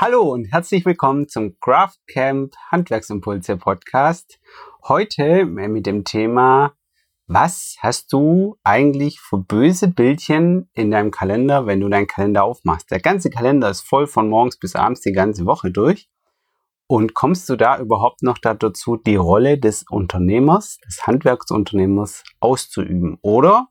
Hallo und herzlich willkommen zum Craft Camp Handwerksimpulse Podcast. Heute mit dem Thema, was hast du eigentlich für böse Bildchen in deinem Kalender, wenn du deinen Kalender aufmachst? Der ganze Kalender ist voll von morgens bis abends die ganze Woche durch. Und kommst du da überhaupt noch dazu, die Rolle des Unternehmers, des Handwerksunternehmers auszuüben? Oder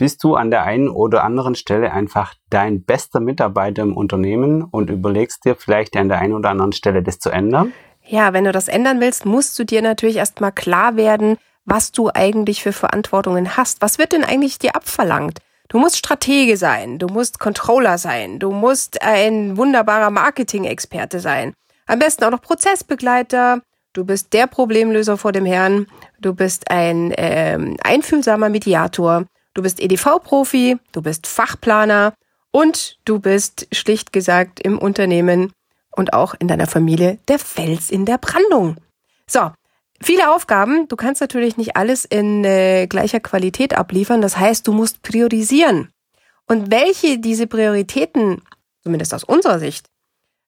bist du an der einen oder anderen Stelle einfach dein bester Mitarbeiter im Unternehmen und überlegst dir vielleicht an der einen oder anderen Stelle das zu ändern? Ja, wenn du das ändern willst, musst du dir natürlich erstmal klar werden, was du eigentlich für Verantwortungen hast. Was wird denn eigentlich dir abverlangt? Du musst Stratege sein, du musst Controller sein, du musst ein wunderbarer Marketing-Experte sein. Am besten auch noch Prozessbegleiter. Du bist der Problemlöser vor dem Herrn. Du bist ein ähm, einfühlsamer Mediator. Du bist EDV-Profi. Du bist Fachplaner. Und du bist schlicht gesagt im Unternehmen und auch in deiner Familie der Fels in der Brandung. So, viele Aufgaben. Du kannst natürlich nicht alles in äh, gleicher Qualität abliefern. Das heißt, du musst priorisieren. Und welche diese Prioritäten, zumindest aus unserer Sicht,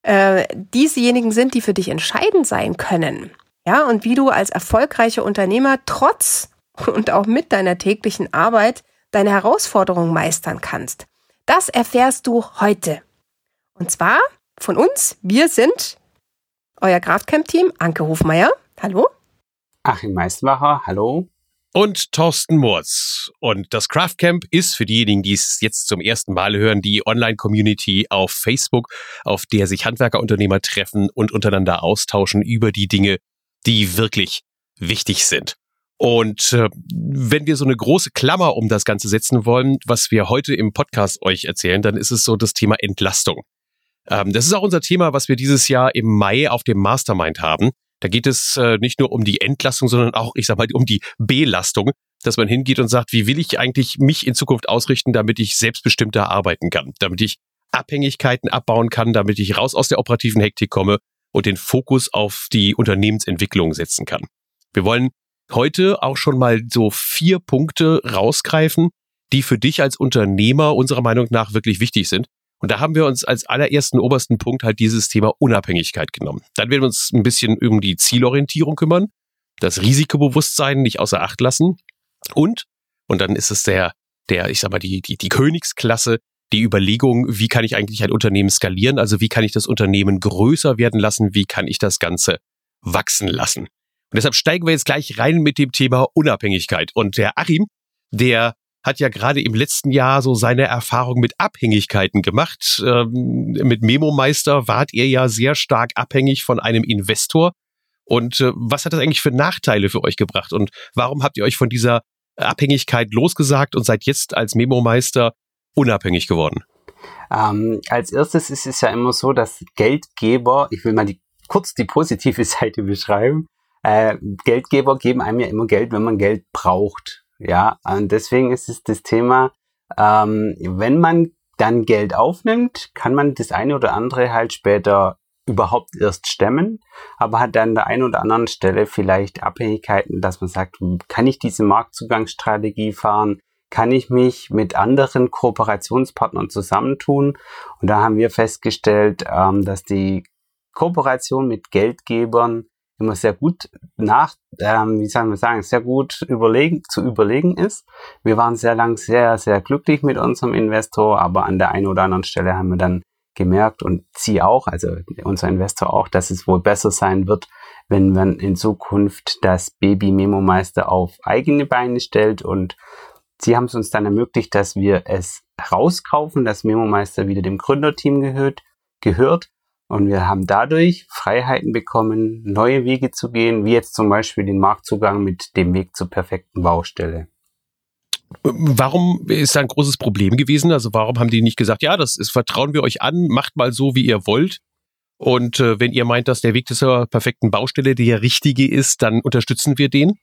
äh, diesejenigen sind, die für dich entscheidend sein können. Ja, und wie du als erfolgreicher Unternehmer trotz und auch mit deiner täglichen Arbeit deine Herausforderungen meistern kannst. Das erfährst du heute. Und zwar von uns. Wir sind euer Kraftcamp-Team. Anke Hofmeier. Hallo. Achim Meistenbacher. Hallo und Thorsten Moritz. Und das Craft Camp ist für diejenigen, die es jetzt zum ersten Mal hören, die Online-Community auf Facebook, auf der sich Handwerkerunternehmer treffen und untereinander austauschen über die Dinge, die wirklich wichtig sind. Und äh, wenn wir so eine große Klammer um das Ganze setzen wollen, was wir heute im Podcast euch erzählen, dann ist es so das Thema Entlastung. Ähm, das ist auch unser Thema, was wir dieses Jahr im Mai auf dem Mastermind haben. Da geht es äh, nicht nur um die Entlastung, sondern auch, ich sag mal, um die Belastung, dass man hingeht und sagt, wie will ich eigentlich mich in Zukunft ausrichten, damit ich selbstbestimmter arbeiten kann, damit ich Abhängigkeiten abbauen kann, damit ich raus aus der operativen Hektik komme und den Fokus auf die Unternehmensentwicklung setzen kann. Wir wollen heute auch schon mal so vier Punkte rausgreifen, die für dich als Unternehmer unserer Meinung nach wirklich wichtig sind und da haben wir uns als allerersten obersten Punkt halt dieses Thema Unabhängigkeit genommen. Dann werden wir uns ein bisschen um die Zielorientierung kümmern, das Risikobewusstsein nicht außer Acht lassen und, und dann ist es der, der, ich sag mal, die, die, die Königsklasse, die Überlegung, wie kann ich eigentlich ein Unternehmen skalieren? Also wie kann ich das Unternehmen größer werden lassen? Wie kann ich das Ganze wachsen lassen? Und deshalb steigen wir jetzt gleich rein mit dem Thema Unabhängigkeit. Und der Achim, der hat ja gerade im letzten Jahr so seine Erfahrung mit Abhängigkeiten gemacht. Ähm, mit Memo-Meister wart ihr ja sehr stark abhängig von einem Investor. Und äh, was hat das eigentlich für Nachteile für euch gebracht? Und warum habt ihr euch von dieser Abhängigkeit losgesagt und seid jetzt als Memo-Meister unabhängig geworden? Ähm, als erstes ist es ja immer so, dass Geldgeber, ich will mal die, kurz die positive Seite beschreiben, äh, Geldgeber geben einem ja immer Geld, wenn man Geld braucht. Ja, und deswegen ist es das Thema, ähm, wenn man dann Geld aufnimmt, kann man das eine oder andere halt später überhaupt erst stemmen, aber hat dann an der einen oder anderen Stelle vielleicht Abhängigkeiten, dass man sagt, kann ich diese Marktzugangsstrategie fahren? Kann ich mich mit anderen Kooperationspartnern zusammentun? Und da haben wir festgestellt, ähm, dass die Kooperation mit Geldgebern immer sehr gut nach, ähm, wie soll man sagen, sehr gut überlegen, zu überlegen ist. Wir waren sehr lang sehr, sehr glücklich mit unserem Investor, aber an der einen oder anderen Stelle haben wir dann gemerkt und sie auch, also unser Investor auch, dass es wohl besser sein wird, wenn man in Zukunft das Baby Memo Meister auf eigene Beine stellt und sie haben es uns dann ermöglicht, dass wir es rauskaufen, dass Memo Meister wieder dem Gründerteam gehört, gehört und wir haben dadurch Freiheiten bekommen, neue Wege zu gehen, wie jetzt zum Beispiel den Marktzugang mit dem Weg zur perfekten Baustelle. Warum ist da ein großes Problem gewesen? Also warum haben die nicht gesagt, ja, das ist, vertrauen wir euch an, macht mal so, wie ihr wollt. Und äh, wenn ihr meint, dass der Weg zur perfekten Baustelle der richtige ist, dann unterstützen wir den?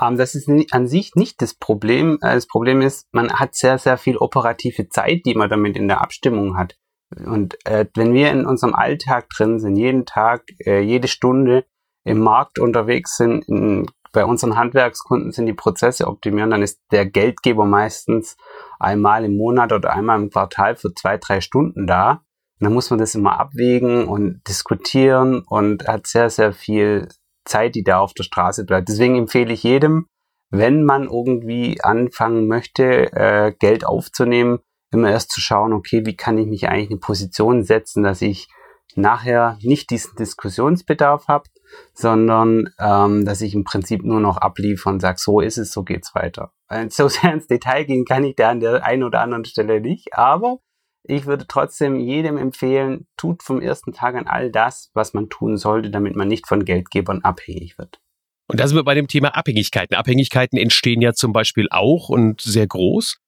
Ähm, das ist an sich nicht das Problem. Äh, das Problem ist, man hat sehr, sehr viel operative Zeit, die man damit in der Abstimmung hat. Und äh, wenn wir in unserem Alltag drin sind, jeden Tag, äh, jede Stunde im Markt unterwegs sind, in, bei unseren Handwerkskunden sind die Prozesse optimieren, dann ist der Geldgeber meistens einmal im Monat oder einmal im Quartal für zwei, drei Stunden da. dann muss man das immer abwägen und diskutieren und hat sehr, sehr viel Zeit, die da auf der Straße bleibt. Deswegen empfehle ich jedem, wenn man irgendwie anfangen möchte, äh, Geld aufzunehmen, immer erst zu schauen, okay, wie kann ich mich eigentlich in eine Position setzen, dass ich nachher nicht diesen Diskussionsbedarf habe, sondern ähm, dass ich im Prinzip nur noch abliefere und sage, so ist es, so geht's weiter. So sehr ins Detail gehen kann ich da an der einen oder anderen Stelle nicht, aber ich würde trotzdem jedem empfehlen, tut vom ersten Tag an all das, was man tun sollte, damit man nicht von Geldgebern abhängig wird. Und da sind wir bei dem Thema Abhängigkeiten. Abhängigkeiten entstehen ja zum Beispiel auch und sehr groß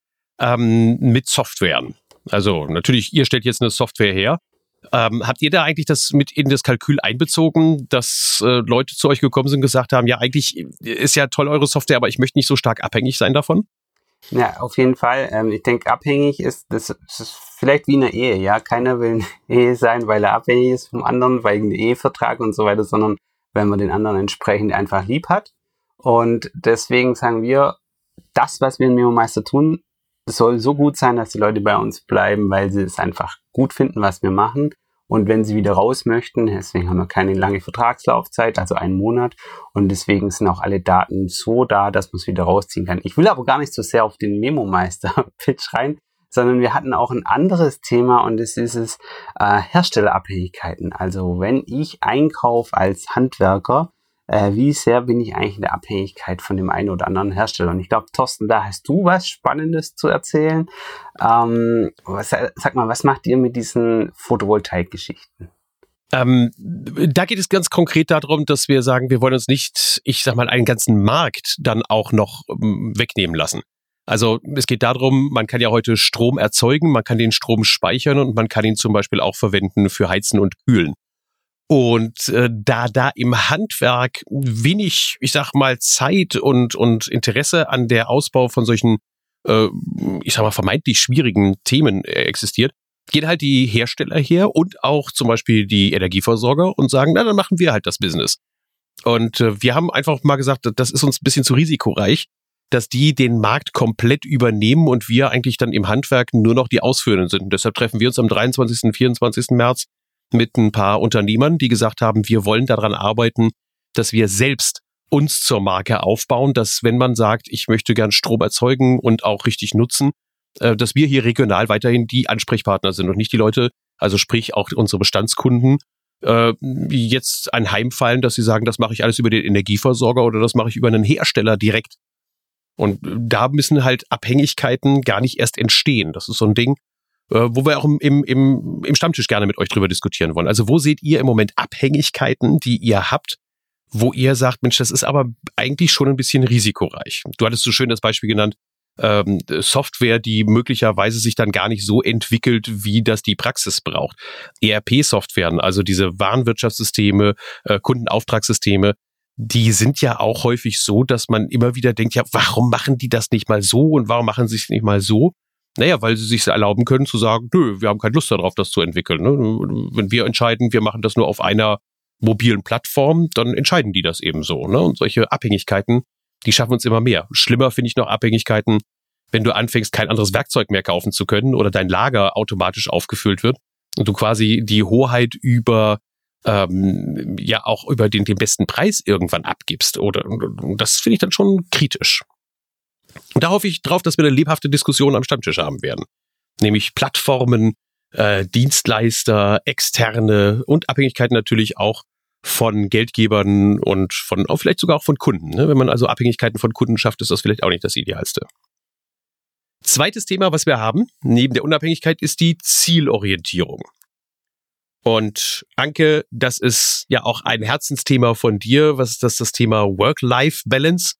ähm, mit Softwaren. Also natürlich, ihr stellt jetzt eine Software her. Ähm, habt ihr da eigentlich das mit in das Kalkül einbezogen, dass äh, Leute zu euch gekommen sind und gesagt haben, ja, eigentlich ist ja toll eure Software, aber ich möchte nicht so stark abhängig sein davon? Ja, auf jeden Fall. Ähm, ich denke, abhängig ist, das, ist vielleicht wie eine Ehe, ja. Keiner will eine Ehe sein, weil er abhängig ist vom anderen, weil ein Ehevertrag und so weiter, sondern wenn man den anderen entsprechend einfach lieb hat. Und deswegen sagen wir, das, was wir in Memo Meister tun, soll so gut sein, dass die Leute bei uns bleiben, weil sie es einfach gut finden, was wir machen. Und wenn sie wieder raus möchten, deswegen haben wir keine lange Vertragslaufzeit, also einen Monat. Und deswegen sind auch alle Daten so da, dass man es wieder rausziehen kann. Ich will aber gar nicht so sehr auf den Memo-Meister-Pitch rein, sondern wir hatten auch ein anderes Thema und das ist es äh, Herstellerabhängigkeiten. Also wenn ich einkaufe als Handwerker, äh, wie sehr bin ich eigentlich in der Abhängigkeit von dem einen oder anderen Hersteller. Und ich glaube, Thorsten, da hast du was Spannendes zu erzählen. Ähm, was, sag mal, was macht ihr mit diesen Photovoltaik-Geschichten? Ähm, da geht es ganz konkret darum, dass wir sagen, wir wollen uns nicht, ich sag mal, einen ganzen Markt dann auch noch ähm, wegnehmen lassen. Also es geht darum, man kann ja heute Strom erzeugen, man kann den Strom speichern und man kann ihn zum Beispiel auch verwenden für Heizen und Kühlen. Und äh, da da im Handwerk wenig, ich sag mal, Zeit und, und Interesse an der Ausbau von solchen, äh, ich sag mal, vermeintlich schwierigen Themen äh, existiert, gehen halt die Hersteller her und auch zum Beispiel die Energieversorger und sagen, na, dann machen wir halt das Business. Und äh, wir haben einfach mal gesagt, das ist uns ein bisschen zu risikoreich, dass die den Markt komplett übernehmen und wir eigentlich dann im Handwerk nur noch die Ausführenden sind. Und deshalb treffen wir uns am 23. und 24. März mit ein paar Unternehmern, die gesagt haben, wir wollen daran arbeiten, dass wir selbst uns zur Marke aufbauen, dass wenn man sagt, ich möchte gern Strom erzeugen und auch richtig nutzen, äh, dass wir hier regional weiterhin die Ansprechpartner sind und nicht die Leute, also sprich auch unsere Bestandskunden, äh, jetzt ein Heimfallen, dass sie sagen, das mache ich alles über den Energieversorger oder das mache ich über einen Hersteller direkt. Und da müssen halt Abhängigkeiten gar nicht erst entstehen. Das ist so ein Ding, äh, wo wir auch im, im, im Stammtisch gerne mit euch drüber diskutieren wollen. Also wo seht ihr im Moment Abhängigkeiten, die ihr habt, wo ihr sagt, Mensch, das ist aber eigentlich schon ein bisschen risikoreich. Du hattest so schön das Beispiel genannt, ähm, Software, die möglicherweise sich dann gar nicht so entwickelt, wie das die Praxis braucht. ERP-Softwaren, also diese Warenwirtschaftssysteme, äh, Kundenauftragssysteme, die sind ja auch häufig so, dass man immer wieder denkt, ja, warum machen die das nicht mal so und warum machen sie es nicht mal so? Naja, weil sie sich erlauben können zu sagen, nö, wir haben keine Lust darauf, das zu entwickeln. Ne? Wenn wir entscheiden, wir machen das nur auf einer mobilen Plattform, dann entscheiden die das eben so. Ne? Und solche Abhängigkeiten, die schaffen uns immer mehr. Schlimmer finde ich noch Abhängigkeiten, wenn du anfängst, kein anderes Werkzeug mehr kaufen zu können oder dein Lager automatisch aufgefüllt wird und du quasi die Hoheit über ähm, ja auch über den, den besten Preis irgendwann abgibst. Oder das finde ich dann schon kritisch. Und da hoffe ich drauf, dass wir eine lebhafte Diskussion am Stammtisch haben werden. Nämlich Plattformen, äh, Dienstleister, Externe und Abhängigkeiten natürlich auch von Geldgebern und von auch vielleicht sogar auch von Kunden. Ne? Wenn man also Abhängigkeiten von Kunden schafft, ist das vielleicht auch nicht das Idealste. Zweites Thema, was wir haben, neben der Unabhängigkeit, ist die Zielorientierung. Und Anke, das ist ja auch ein Herzensthema von dir. Was ist das, das Thema Work-Life-Balance?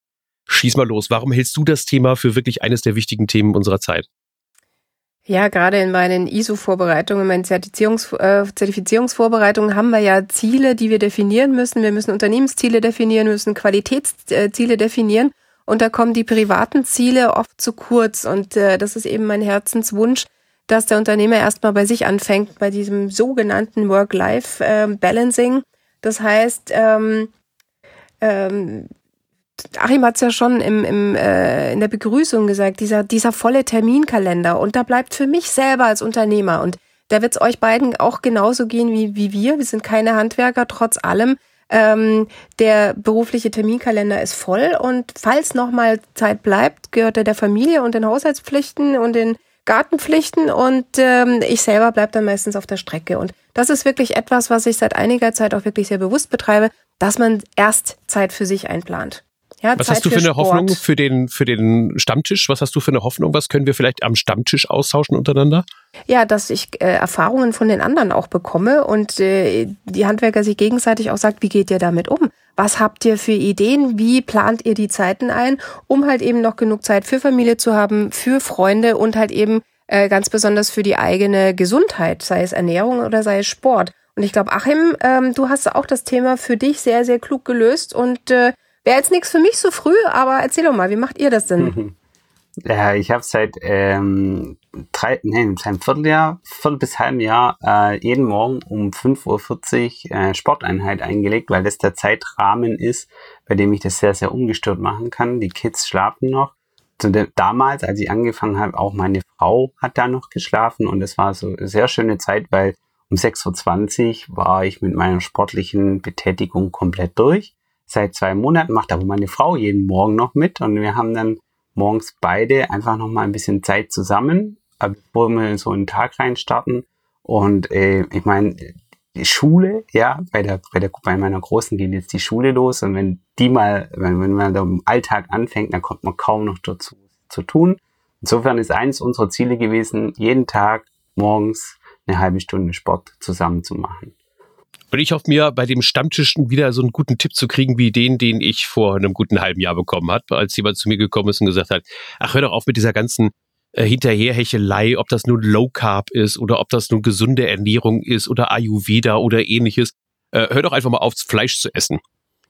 Schieß mal los. Warum hältst du das Thema für wirklich eines der wichtigen Themen unserer Zeit? Ja, gerade in meinen ISO-Vorbereitungen, meinen Zertifizierungs äh, Zertifizierungsvorbereitungen haben wir ja Ziele, die wir definieren müssen. Wir müssen Unternehmensziele definieren, müssen Qualitätsziele definieren. Und da kommen die privaten Ziele oft zu kurz. Und äh, das ist eben mein Herzenswunsch, dass der Unternehmer erstmal bei sich anfängt, bei diesem sogenannten Work-Life-Balancing. Ähm, das heißt, ähm, ähm, Achim hat es ja schon im, im, äh, in der Begrüßung gesagt, dieser, dieser volle Terminkalender. Und da bleibt für mich selber als Unternehmer und da wird es euch beiden auch genauso gehen wie, wie wir. Wir sind keine Handwerker, trotz allem. Ähm, der berufliche Terminkalender ist voll und falls noch mal Zeit bleibt, gehört er der Familie und den Haushaltspflichten und den Gartenpflichten und ähm, ich selber bleibe dann meistens auf der Strecke. Und das ist wirklich etwas, was ich seit einiger Zeit auch wirklich sehr bewusst betreibe, dass man erst Zeit für sich einplant. Ja, was Zeit hast du für, für eine Sport. Hoffnung für den, für den Stammtisch? Was hast du für eine Hoffnung? Was können wir vielleicht am Stammtisch austauschen untereinander? Ja, dass ich äh, Erfahrungen von den anderen auch bekomme und äh, die Handwerker sich gegenseitig auch sagt, wie geht ihr damit um? Was habt ihr für Ideen? Wie plant ihr die Zeiten ein, um halt eben noch genug Zeit für Familie zu haben, für Freunde und halt eben äh, ganz besonders für die eigene Gesundheit, sei es Ernährung oder sei es Sport. Und ich glaube, Achim, ähm, du hast auch das Thema für dich sehr, sehr klug gelöst und äh, Wäre jetzt nichts für mich so früh, aber erzähl doch mal, wie macht ihr das denn? Ja, ich habe seit ähm, drei, nee, seit einem Vierteljahr, Viertel bis halbem Jahr äh, jeden Morgen um 5.40 Uhr äh, Sporteinheit eingelegt, weil das der Zeitrahmen ist, bei dem ich das sehr, sehr ungestört machen kann. Die Kids schlafen noch. Damals, als ich angefangen habe, auch meine Frau hat da noch geschlafen und es war so eine sehr schöne Zeit, weil um 6.20 Uhr war ich mit meiner sportlichen Betätigung komplett durch seit zwei Monaten, macht aber meine Frau jeden Morgen noch mit und wir haben dann morgens beide einfach noch mal ein bisschen Zeit zusammen, äh, bevor wir so einen Tag rein starten. Und äh, ich meine, die Schule, ja, bei der, bei der, bei meiner Großen geht jetzt die Schule los und wenn die mal, wenn, wenn man da im Alltag anfängt, dann kommt man kaum noch dazu zu tun. Insofern ist eines unserer Ziele gewesen, jeden Tag morgens eine halbe Stunde Sport zusammen zu machen. Und ich hoffe mir, bei dem Stammtisch wieder so einen guten Tipp zu kriegen, wie den, den ich vor einem guten halben Jahr bekommen habe, als jemand zu mir gekommen ist und gesagt hat, ach, hör doch auf mit dieser ganzen äh, Hinterherhechelei, ob das nun Low Carb ist oder ob das nun gesunde Ernährung ist oder Ayurveda oder ähnliches. Äh, hör doch einfach mal auf, Fleisch zu essen.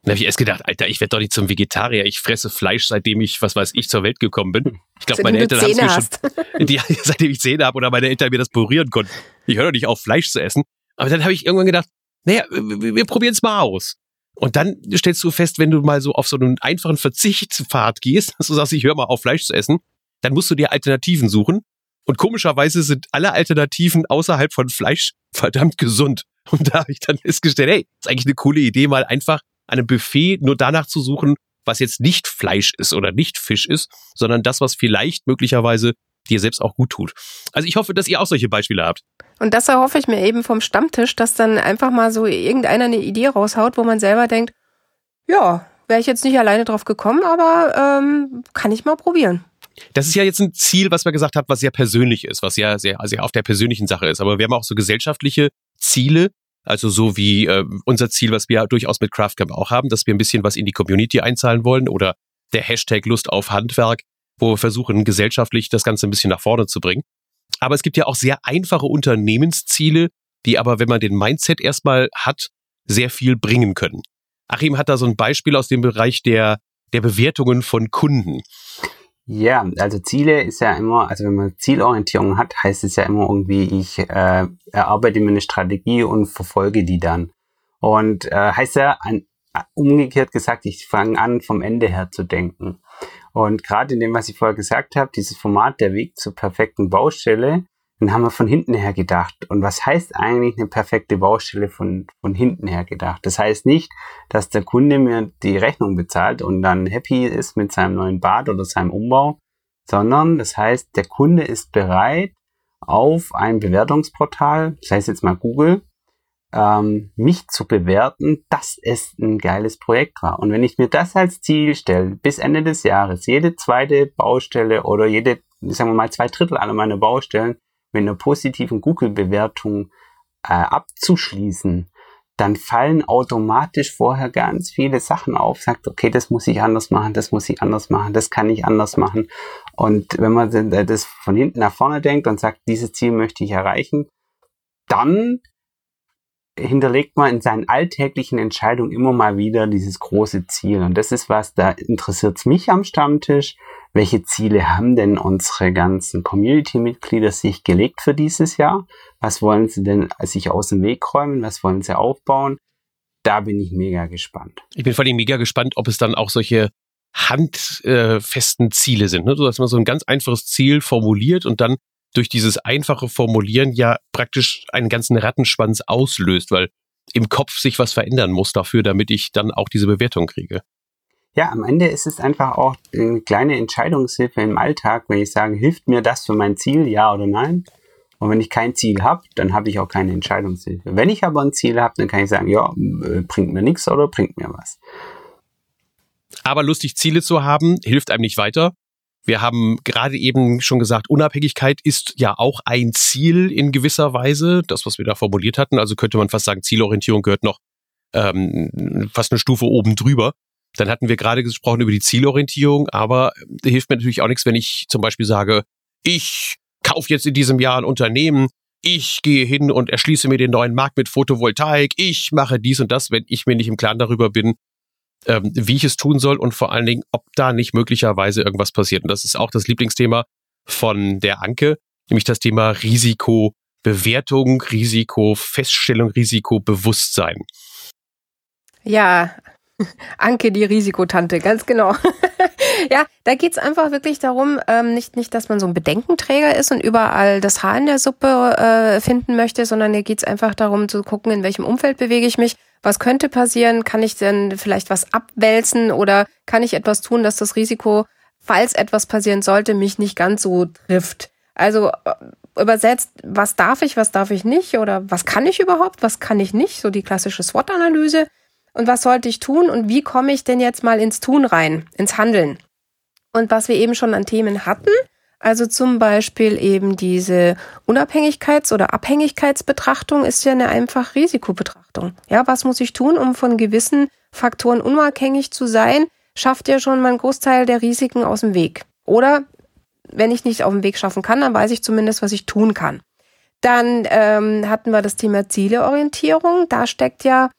Da habe ich erst gedacht, Alter, ich werde doch nicht zum Vegetarier. Ich fresse Fleisch, seitdem ich, was weiß ich, zur Welt gekommen bin. Ich glaube, meine Eltern haben es mir schon, die, seitdem ich Zähne habe oder meine Eltern mir das purieren konnten. Ich höre doch nicht auf, Fleisch zu essen. Aber dann habe ich irgendwann gedacht, naja, wir, wir probieren es mal aus. Und dann stellst du fest, wenn du mal so auf so einen einfachen Verzichtspfad gehst, dass du sagst, ich höre mal auf Fleisch zu essen, dann musst du dir Alternativen suchen. Und komischerweise sind alle Alternativen außerhalb von Fleisch verdammt gesund. Und da habe ich dann festgestellt, hey, ist eigentlich eine coole Idee, mal einfach an einem Buffet nur danach zu suchen, was jetzt nicht Fleisch ist oder nicht Fisch ist, sondern das, was vielleicht möglicherweise dir selbst auch gut tut. Also ich hoffe, dass ihr auch solche Beispiele habt. Und das erhoffe ich mir eben vom Stammtisch, dass dann einfach mal so irgendeiner eine Idee raushaut, wo man selber denkt, ja, wäre ich jetzt nicht alleine drauf gekommen, aber ähm, kann ich mal probieren. Das ist ja jetzt ein Ziel, was wir gesagt haben, was sehr persönlich ist, was ja sehr, sehr auf der persönlichen Sache ist. Aber wir haben auch so gesellschaftliche Ziele, also so wie äh, unser Ziel, was wir durchaus mit Craftcamp auch haben, dass wir ein bisschen was in die Community einzahlen wollen oder der Hashtag Lust auf Handwerk, wo wir versuchen, gesellschaftlich das Ganze ein bisschen nach vorne zu bringen. Aber es gibt ja auch sehr einfache Unternehmensziele, die aber, wenn man den Mindset erstmal hat, sehr viel bringen können. Achim hat da so ein Beispiel aus dem Bereich der, der Bewertungen von Kunden. Ja, also Ziele ist ja immer, also wenn man Zielorientierung hat, heißt es ja immer irgendwie, ich äh, erarbeite mir eine Strategie und verfolge die dann. Und äh, heißt ja an, umgekehrt gesagt, ich fange an, vom Ende her zu denken. Und gerade in dem, was ich vorher gesagt habe, dieses Format, der Weg zur perfekten Baustelle, den haben wir von hinten her gedacht. Und was heißt eigentlich eine perfekte Baustelle von, von hinten her gedacht? Das heißt nicht, dass der Kunde mir die Rechnung bezahlt und dann happy ist mit seinem neuen Bad oder seinem Umbau, sondern das heißt, der Kunde ist bereit, auf ein Bewertungsportal, sei es jetzt mal Google, ähm, mich zu bewerten, dass es ein geiles Projekt war. Und wenn ich mir das als Ziel stelle, bis Ende des Jahres, jede zweite Baustelle oder jede, sagen wir mal, zwei Drittel aller meiner Baustellen mit einer positiven Google-Bewertung äh, abzuschließen, dann fallen automatisch vorher ganz viele Sachen auf, sagt, okay, das muss ich anders machen, das muss ich anders machen, das kann ich anders machen. Und wenn man das von hinten nach vorne denkt und sagt, dieses Ziel möchte ich erreichen, dann hinterlegt man in seinen alltäglichen Entscheidungen immer mal wieder dieses große Ziel. Und das ist was, da interessiert es mich am Stammtisch. Welche Ziele haben denn unsere ganzen Community-Mitglieder sich gelegt für dieses Jahr? Was wollen sie denn sich aus dem Weg räumen? Was wollen sie aufbauen? Da bin ich mega gespannt. Ich bin vor allem mega gespannt, ob es dann auch solche handfesten Ziele sind. Ne? Du hast mal so ein ganz einfaches Ziel formuliert und dann durch dieses einfache Formulieren ja praktisch einen ganzen Rattenschwanz auslöst, weil im Kopf sich was verändern muss dafür, damit ich dann auch diese Bewertung kriege. Ja, am Ende ist es einfach auch eine kleine Entscheidungshilfe im Alltag, wenn ich sage, hilft mir das für mein Ziel, ja oder nein? Und wenn ich kein Ziel habe, dann habe ich auch keine Entscheidungshilfe. Wenn ich aber ein Ziel habe, dann kann ich sagen, ja, äh, bringt mir nichts oder bringt mir was. Aber lustig, Ziele zu haben, hilft einem nicht weiter. Wir haben gerade eben schon gesagt, Unabhängigkeit ist ja auch ein Ziel in gewisser Weise, das, was wir da formuliert hatten. Also könnte man fast sagen, Zielorientierung gehört noch ähm, fast eine Stufe oben drüber. Dann hatten wir gerade gesprochen über die Zielorientierung, aber hilft mir natürlich auch nichts, wenn ich zum Beispiel sage, ich kaufe jetzt in diesem Jahr ein Unternehmen, ich gehe hin und erschließe mir den neuen Markt mit Photovoltaik, ich mache dies und das, wenn ich mir nicht im Klaren darüber bin, ähm, wie ich es tun soll und vor allen Dingen, ob da nicht möglicherweise irgendwas passiert. Und das ist auch das Lieblingsthema von der Anke, nämlich das Thema Risikobewertung, Risikofeststellung, Risikobewusstsein. Ja, Anke, die Risikotante, ganz genau. ja, da geht's einfach wirklich darum, ähm, nicht, nicht, dass man so ein Bedenkenträger ist und überall das Haar in der Suppe äh, finden möchte, sondern da geht's einfach darum zu gucken, in welchem Umfeld bewege ich mich, was könnte passieren, kann ich denn vielleicht was abwälzen oder kann ich etwas tun, dass das Risiko, falls etwas passieren sollte, mich nicht ganz so trifft. Also äh, übersetzt, was darf ich, was darf ich nicht oder was kann ich überhaupt, was kann ich nicht, so die klassische SWOT-Analyse und was sollte ich tun und wie komme ich denn jetzt mal ins Tun rein, ins Handeln. Und was wir eben schon an Themen hatten, also zum Beispiel eben diese Unabhängigkeits- oder Abhängigkeitsbetrachtung ist ja eine einfach Risikobetrachtung. Ja, was muss ich tun, um von gewissen Faktoren unabhängig zu sein? Schafft ja schon mal einen Großteil der Risiken aus dem Weg. Oder wenn ich nicht auf dem Weg schaffen kann, dann weiß ich zumindest, was ich tun kann. Dann ähm, hatten wir das Thema Zieleorientierung. Da steckt ja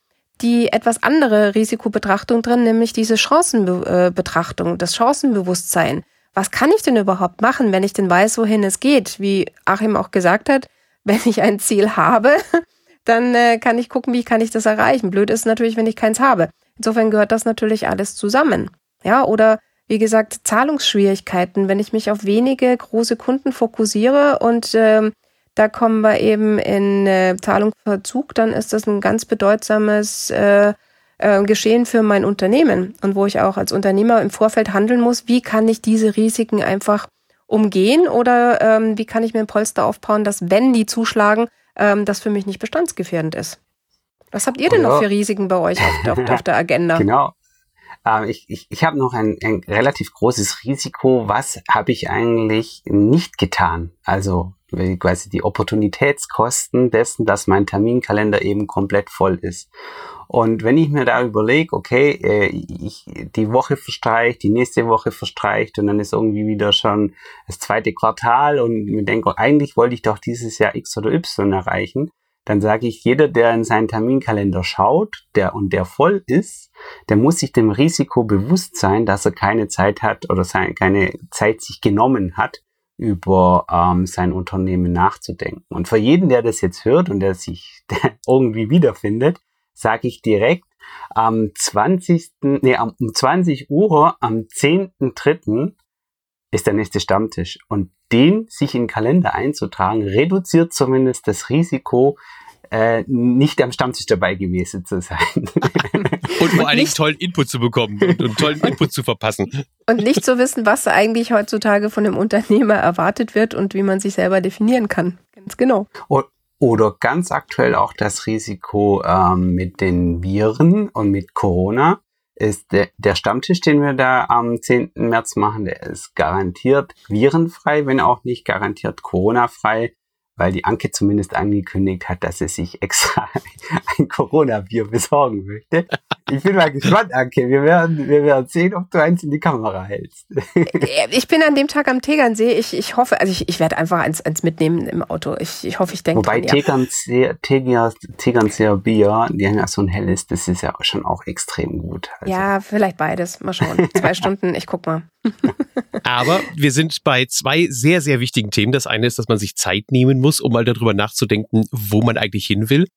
die etwas andere Risikobetrachtung drin, nämlich diese Chancenbetrachtung, das Chancenbewusstsein. Was kann ich denn überhaupt machen, wenn ich denn weiß, wohin es geht? Wie Achim auch gesagt hat, wenn ich ein Ziel habe, dann äh, kann ich gucken, wie kann ich das erreichen. Blöd ist natürlich, wenn ich keins habe. Insofern gehört das natürlich alles zusammen. Ja, oder wie gesagt, Zahlungsschwierigkeiten, wenn ich mich auf wenige große Kunden fokussiere und ähm, da kommen wir eben in äh, Zahlungsverzug, dann ist das ein ganz bedeutsames äh, äh, Geschehen für mein Unternehmen und wo ich auch als Unternehmer im Vorfeld handeln muss, wie kann ich diese Risiken einfach umgehen oder ähm, wie kann ich mir ein Polster aufbauen, dass wenn die zuschlagen, ähm, das für mich nicht bestandsgefährdend ist. Was habt ihr denn ja. noch für Risiken bei euch auf, auf, auf der Agenda? Genau. Ähm, ich ich, ich habe noch ein, ein relativ großes Risiko. Was habe ich eigentlich nicht getan? Also quasi die Opportunitätskosten dessen, dass mein Terminkalender eben komplett voll ist. Und wenn ich mir da überlege, okay, äh, ich, die Woche verstreicht, die nächste Woche verstreicht und dann ist irgendwie wieder schon das zweite Quartal und mir denke, eigentlich wollte ich doch dieses Jahr X oder Y erreichen, dann sage ich, jeder, der in seinen Terminkalender schaut, der und der voll ist, der muss sich dem Risiko bewusst sein, dass er keine Zeit hat oder seine, keine Zeit sich genommen hat, über ähm, sein Unternehmen nachzudenken. Und für jeden, der das jetzt hört und der sich irgendwie wiederfindet, sage ich direkt, am 20. Nee, um 20 Uhr am 10.3. ist der nächste Stammtisch. Und den sich in den Kalender einzutragen, reduziert zumindest das Risiko, äh, nicht am Stammtisch dabei gewesen zu sein. und vor allen Dingen tollen Input zu bekommen und, und tollen Input zu verpassen. Und nicht zu wissen, was eigentlich heutzutage von dem Unternehmer erwartet wird und wie man sich selber definieren kann. Ganz genau. Und, oder ganz aktuell auch das Risiko ähm, mit den Viren und mit Corona ist der, der Stammtisch, den wir da am 10. März machen, der ist garantiert virenfrei, wenn auch nicht garantiert Corona-frei weil die Anke zumindest angekündigt hat, dass sie sich extra ein Corona-Bier besorgen möchte. Ich bin mal gespannt, Anke. Wir werden, wir werden sehen, ob du eins in die Kamera hältst. Äh, ich bin an dem Tag am Tegernsee. Ich, ich hoffe, also ich, ich werde einfach eins, eins mitnehmen im Auto. Ich, ich hoffe, ich denke Wobei dran, Tegernseer, Teger, Tegernseer Bier, die haben ja so ein helles, das ist ja schon auch extrem gut. Also. Ja, vielleicht beides. Mal schauen. Zwei Stunden, ich guck mal. Aber wir sind bei zwei sehr, sehr wichtigen Themen. Das eine ist, dass man sich Zeit nehmen muss, um mal darüber nachzudenken, wo man eigentlich hin will.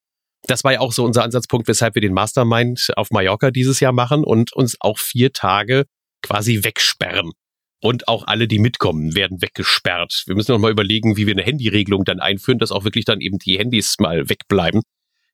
Das war ja auch so unser Ansatzpunkt, weshalb wir den Mastermind auf Mallorca dieses Jahr machen und uns auch vier Tage quasi wegsperren. und auch alle, die mitkommen, werden weggesperrt. Wir müssen noch mal überlegen, wie wir eine Handyregelung dann einführen, dass auch wirklich dann eben die Handys mal wegbleiben.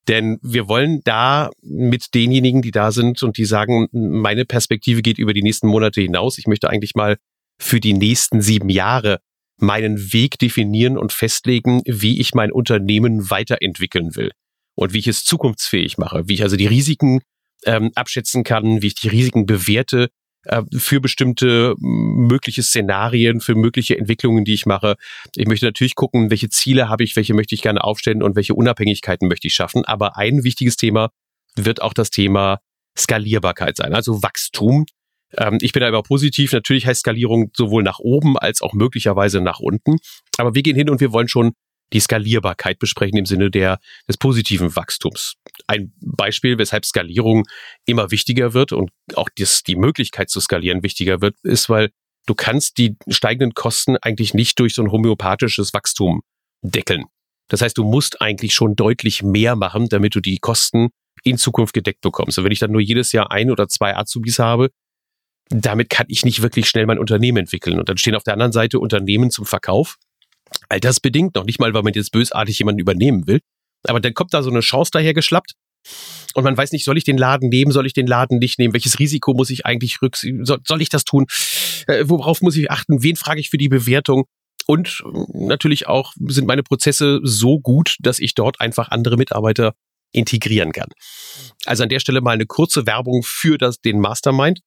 Denn wir wollen da mit denjenigen, die da sind und die sagen, meine Perspektive geht über die nächsten Monate hinaus. Ich möchte eigentlich mal für die nächsten sieben Jahre meinen Weg definieren und festlegen, wie ich mein Unternehmen weiterentwickeln will und wie ich es zukunftsfähig mache, wie ich also die Risiken ähm, abschätzen kann, wie ich die Risiken bewerte äh, für bestimmte mögliche Szenarien, für mögliche Entwicklungen, die ich mache. Ich möchte natürlich gucken, welche Ziele habe ich, welche möchte ich gerne aufstellen und welche Unabhängigkeiten möchte ich schaffen. Aber ein wichtiges Thema wird auch das Thema Skalierbarkeit sein, also Wachstum. Ähm, ich bin da immer positiv. Natürlich heißt Skalierung sowohl nach oben als auch möglicherweise nach unten. Aber wir gehen hin und wir wollen schon die Skalierbarkeit besprechen im Sinne der, des positiven Wachstums. Ein Beispiel, weshalb Skalierung immer wichtiger wird und auch das, die Möglichkeit zu skalieren wichtiger wird, ist, weil du kannst die steigenden Kosten eigentlich nicht durch so ein homöopathisches Wachstum deckeln. Das heißt, du musst eigentlich schon deutlich mehr machen, damit du die Kosten in Zukunft gedeckt bekommst. Und wenn ich dann nur jedes Jahr ein oder zwei Azubis habe, damit kann ich nicht wirklich schnell mein Unternehmen entwickeln. Und dann stehen auf der anderen Seite Unternehmen zum Verkauf. Altersbedingt, noch nicht mal, weil man jetzt bösartig jemanden übernehmen will. Aber dann kommt da so eine Chance daher geschlappt. Und man weiß nicht, soll ich den Laden nehmen, soll ich den Laden nicht nehmen, welches Risiko muss ich eigentlich rücksichtigen, soll, soll ich das tun, äh, worauf muss ich achten, wen frage ich für die Bewertung und natürlich auch sind meine Prozesse so gut, dass ich dort einfach andere Mitarbeiter integrieren kann. Also an der Stelle mal eine kurze Werbung für das, den Mastermind.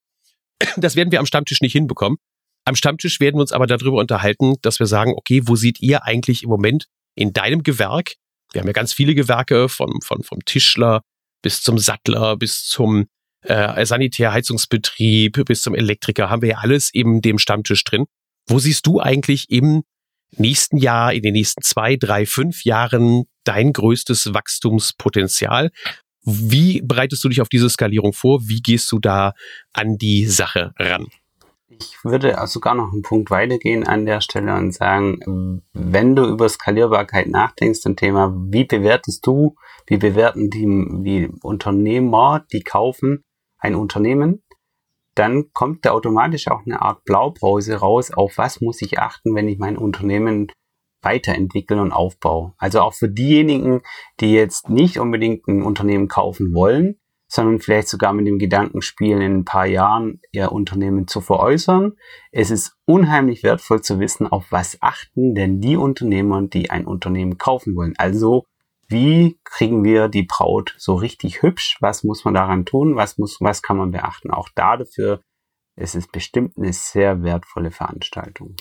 Das werden wir am Stammtisch nicht hinbekommen. Am Stammtisch werden wir uns aber darüber unterhalten, dass wir sagen, okay, wo seht ihr eigentlich im Moment in deinem Gewerk? Wir haben ja ganz viele Gewerke, von, von, vom Tischler bis zum Sattler, bis zum äh, Sanitärheizungsbetrieb, bis zum Elektriker, haben wir ja alles eben dem Stammtisch drin. Wo siehst du eigentlich im nächsten Jahr, in den nächsten zwei, drei, fünf Jahren dein größtes Wachstumspotenzial? Wie bereitest du dich auf diese Skalierung vor? Wie gehst du da an die Sache ran? Ich würde sogar noch einen Punkt weitergehen an der Stelle und sagen, wenn du über Skalierbarkeit nachdenkst, ein Thema, wie bewertest du, wie bewerten die, die Unternehmer, die kaufen ein Unternehmen, dann kommt da automatisch auch eine Art Blaupause raus, auf was muss ich achten, wenn ich mein Unternehmen weiterentwickeln und aufbaue. Also auch für diejenigen, die jetzt nicht unbedingt ein Unternehmen kaufen wollen, sondern vielleicht sogar mit dem Gedanken spielen, in ein paar Jahren ihr Unternehmen zu veräußern. Es ist unheimlich wertvoll zu wissen, auf was achten denn die Unternehmer, die ein Unternehmen kaufen wollen. Also, wie kriegen wir die Braut so richtig hübsch? Was muss man daran tun? Was muss, was kann man beachten? Auch da dafür ist es bestimmt eine sehr wertvolle Veranstaltung.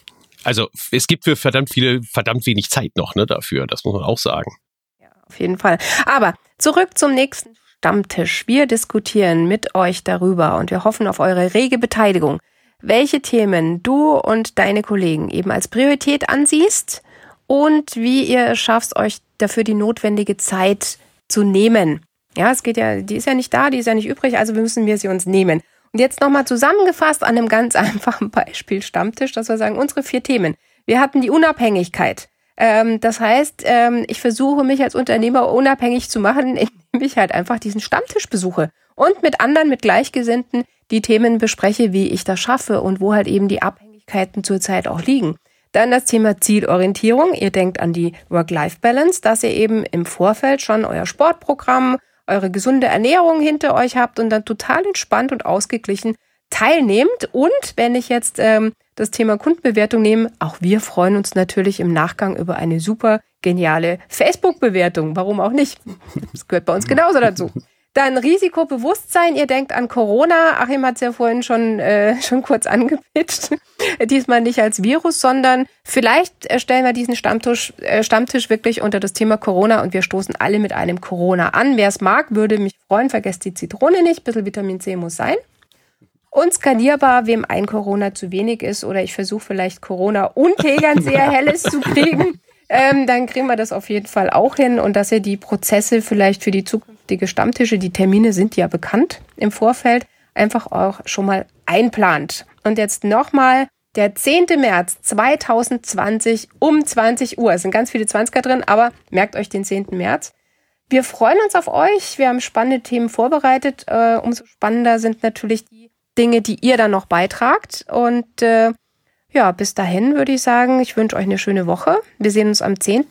Also, es gibt für verdammt viele, verdammt wenig Zeit noch, ne, dafür. Das muss man auch sagen. Ja, auf jeden Fall. Aber zurück zum nächsten Stammtisch. Wir diskutieren mit euch darüber und wir hoffen auf eure rege Beteiligung, welche Themen du und deine Kollegen eben als Priorität ansiehst und wie ihr es schafft, euch dafür die notwendige Zeit zu nehmen. Ja, es geht ja, die ist ja nicht da, die ist ja nicht übrig, also müssen wir sie uns nehmen. Und jetzt nochmal zusammengefasst an einem ganz einfachen Beispiel Stammtisch, dass wir sagen, unsere vier Themen. Wir hatten die Unabhängigkeit. Ähm, das heißt, ähm, ich versuche mich als Unternehmer unabhängig zu machen, indem ich halt einfach diesen Stammtisch besuche und mit anderen, mit Gleichgesinnten die Themen bespreche, wie ich das schaffe und wo halt eben die Abhängigkeiten zurzeit auch liegen. Dann das Thema Zielorientierung. Ihr denkt an die Work-Life-Balance, dass ihr eben im Vorfeld schon euer Sportprogramm, eure gesunde Ernährung hinter euch habt und dann total entspannt und ausgeglichen teilnehmt. Und wenn ich jetzt ähm, das Thema Kundenbewertung nehmen. Auch wir freuen uns natürlich im Nachgang über eine super geniale Facebook-Bewertung. Warum auch nicht? Das gehört bei uns genauso dazu. Dann Risikobewusstsein. Ihr denkt an Corona. Achim hat es ja vorhin schon, äh, schon kurz angepitcht. Diesmal nicht als Virus, sondern vielleicht stellen wir diesen Stammtisch, äh, Stammtisch wirklich unter das Thema Corona und wir stoßen alle mit einem Corona an. Wer es mag, würde mich freuen. Vergesst die Zitrone nicht. Ein bisschen Vitamin C muss sein und skalierbar, wem ein Corona zu wenig ist oder ich versuche vielleicht Corona und sehr helles zu kriegen, ähm, dann kriegen wir das auf jeden Fall auch hin und dass ihr die Prozesse vielleicht für die zukünftige Stammtische, die Termine sind ja bekannt im Vorfeld, einfach auch schon mal einplant. Und jetzt nochmal der 10. März 2020 um 20 Uhr. Es sind ganz viele 20er drin, aber merkt euch den 10. März. Wir freuen uns auf euch. Wir haben spannende Themen vorbereitet. Äh, umso spannender sind natürlich die Dinge, die ihr dann noch beitragt. Und äh, Ja, bis dahin würde ich sagen, ich wünsche euch eine schöne Woche. Wir sehen uns am 10.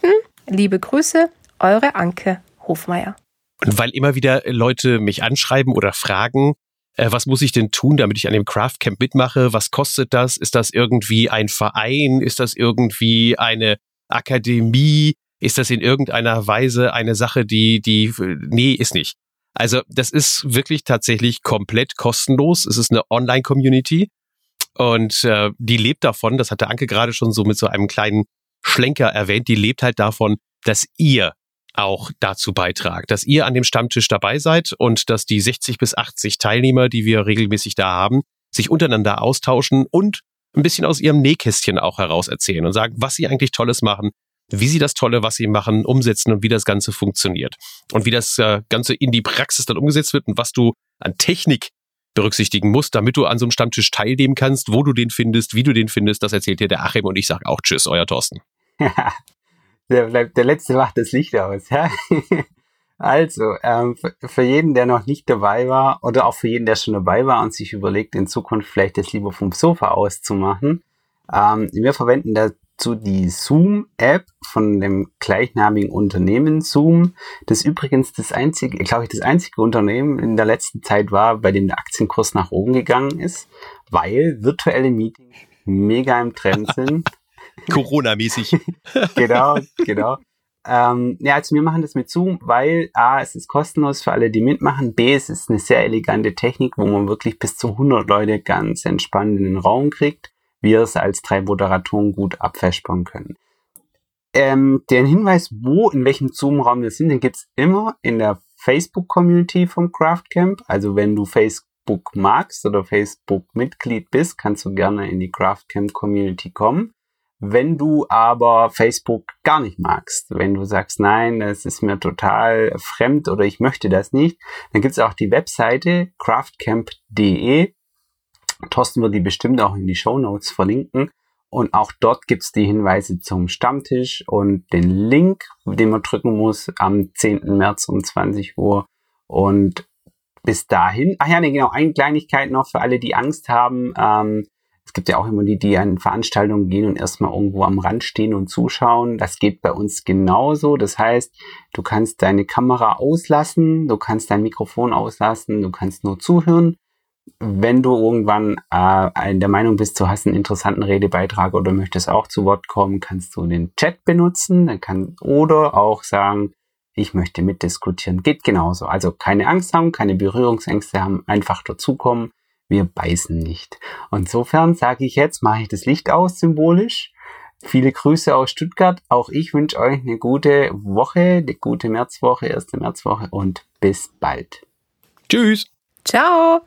Liebe Grüße, eure Anke Hofmeier. Und weil immer wieder Leute mich anschreiben oder fragen, äh, was muss ich denn tun, damit ich an dem Craft Camp mitmache? Was kostet das? Ist das irgendwie ein Verein? Ist das irgendwie eine Akademie? Ist das in irgendeiner Weise eine Sache, die, die, nee, ist nicht. Also das ist wirklich tatsächlich komplett kostenlos. Es ist eine Online-Community und äh, die lebt davon, das hat der Anke gerade schon so mit so einem kleinen Schlenker erwähnt, die lebt halt davon, dass ihr auch dazu beitragt, dass ihr an dem Stammtisch dabei seid und dass die 60 bis 80 Teilnehmer, die wir regelmäßig da haben, sich untereinander austauschen und ein bisschen aus ihrem Nähkästchen auch heraus erzählen und sagen, was sie eigentlich Tolles machen, wie sie das Tolle, was sie machen, umsetzen und wie das Ganze funktioniert. Und wie das äh, Ganze in die Praxis dann umgesetzt wird und was du an Technik berücksichtigen musst, damit du an so einem Stammtisch teilnehmen kannst, wo du den findest, wie du den findest, das erzählt dir der Achim und ich sage auch Tschüss, euer Thorsten. der, der letzte macht das Licht aus. Ja? Also, ähm, für jeden, der noch nicht dabei war oder auch für jeden, der schon dabei war und sich überlegt, in Zukunft vielleicht das lieber vom Sofa aus zu machen, ähm, wir verwenden dazu die Zoom-App von dem gleichnamigen Unternehmen Zoom, das übrigens das einzige, glaube ich, das einzige Unternehmen in der letzten Zeit war, bei dem der Aktienkurs nach oben gegangen ist, weil virtuelle Meetings mega im Trend sind. Corona-mäßig. genau, genau. Ähm, ja, also wir machen das mit Zoom, weil A, es ist kostenlos für alle, die mitmachen. B, es ist eine sehr elegante Technik, wo man wirklich bis zu 100 Leute ganz entspannt in den Raum kriegt. Wir es als drei Moderatoren gut abfespern können. Ähm, den Hinweis, wo, in welchem Zoom-Raum wir sind, den gibt's immer in der Facebook-Community vom Craftcamp. Also wenn du Facebook magst oder Facebook-Mitglied bist, kannst du gerne in die Craftcamp-Community kommen. Wenn du aber Facebook gar nicht magst, wenn du sagst, nein, das ist mir total fremd oder ich möchte das nicht, dann gibt es auch die Webseite craftcamp.de. Thorsten wird die bestimmt auch in die Show Notes verlinken. Und auch dort gibt es die Hinweise zum Stammtisch und den Link, den man drücken muss am 10. März um 20 Uhr. Und bis dahin, ach ja, nee, genau, eine Kleinigkeit noch für alle, die Angst haben. Ähm, es gibt ja auch immer die, die an Veranstaltungen gehen und erstmal irgendwo am Rand stehen und zuschauen. Das geht bei uns genauso. Das heißt, du kannst deine Kamera auslassen, du kannst dein Mikrofon auslassen, du kannst nur zuhören. Wenn du irgendwann äh, in der Meinung bist, du hast einen interessanten Redebeitrag oder möchtest auch zu Wort kommen, kannst du den Chat benutzen. Dann kann, oder auch sagen, ich möchte mitdiskutieren. Geht genauso. Also keine Angst haben, keine Berührungsängste haben, einfach dazukommen wir beißen nicht. Insofern sage ich jetzt, mache ich das Licht aus, symbolisch. Viele Grüße aus Stuttgart. Auch ich wünsche euch eine gute Woche, eine gute Märzwoche, erste Märzwoche und bis bald. Tschüss. Ciao.